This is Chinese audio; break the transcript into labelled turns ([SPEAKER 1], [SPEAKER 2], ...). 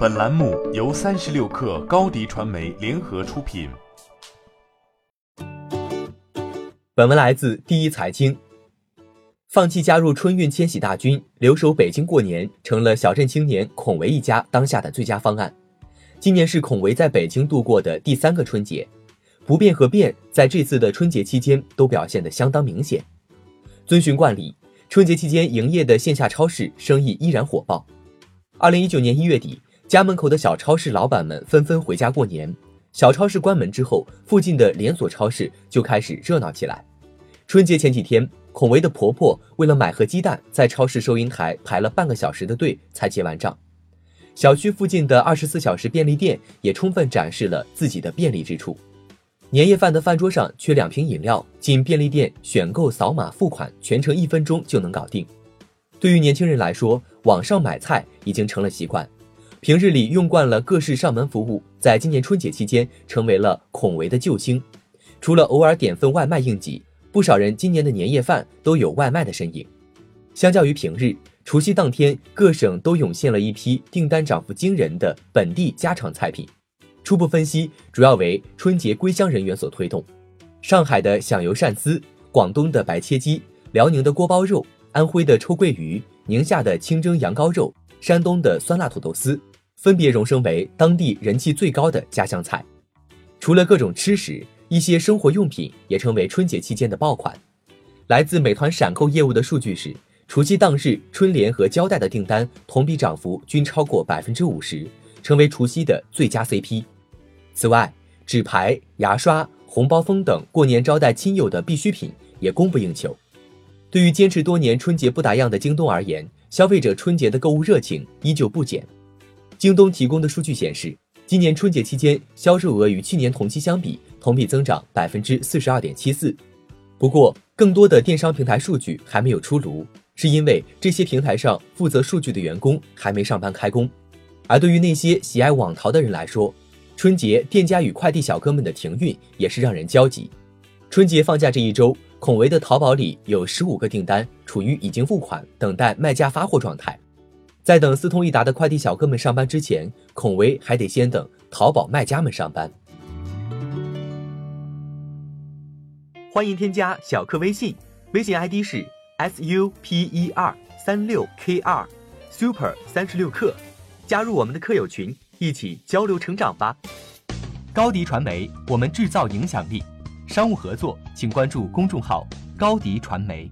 [SPEAKER 1] 本栏目由三十六氪高低传媒联合出品。
[SPEAKER 2] 本文来自第一财经。放弃加入春运迁徙大军，留守北京过年，成了小镇青年孔维一家当下的最佳方案。今年是孔维在北京度过的第三个春节，不变和变在这次的春节期间都表现得相当明显。遵循惯例，春节期间营业的线下超市生意依然火爆。二零一九年一月底。家门口的小超市老板们纷纷回家过年，小超市关门之后，附近的连锁超市就开始热闹起来。春节前几天，孔维的婆婆为了买盒鸡蛋，在超市收银台排了半个小时的队才结完账。小区附近的二十四小时便利店也充分展示了自己的便利之处。年夜饭的饭桌上缺两瓶饮料，进便利店选购、扫码付款，全程一分钟就能搞定。对于年轻人来说，网上买菜已经成了习惯。平日里用惯了各式上门服务，在今年春节期间成为了孔维的救星。除了偶尔点份外卖应急，不少人今年的年夜饭都有外卖的身影。相较于平日，除夕当天各省都涌现了一批订单涨幅惊人的本地家常菜品。初步分析，主要为春节归乡人员所推动。上海的响油鳝丝，广东的白切鸡，辽宁的锅包肉，安徽的臭鳜鱼，宁夏的清蒸羊羔肉，山东的酸辣土豆丝。分别荣升为当地人气最高的家乡菜。除了各种吃食，一些生活用品也成为春节期间的爆款。来自美团闪购业务的数据是，除夕当日春联和胶带的订单同比涨幅均超过百分之五十，成为除夕的最佳 CP。此外，纸牌、牙刷、红包封等过年招待亲友的必需品也供不应求。对于坚持多年春节不打烊的京东而言，消费者春节的购物热情依旧不减。京东提供的数据显示，今年春节期间销售额与去年同期相比，同比增长百分之四十二点七四。不过，更多的电商平台数据还没有出炉，是因为这些平台上负责数据的员工还没上班开工。而对于那些喜爱网淘的人来说，春节店家与快递小哥们的停运也是让人焦急。春节放假这一周，孔维的淘宝里有十五个订单处于已经付款、等待卖家发货状态。在等四通一达的快递小哥们上班之前，孔维还得先等淘宝卖家们上班。欢迎添加小客微信，微信 ID 是 s u p e r 三六 k 二 super 三十六课，加入我们的课友群，一起交流成长吧。高迪传媒，我们制造影响力。商务合作，请关注公众号高迪传媒。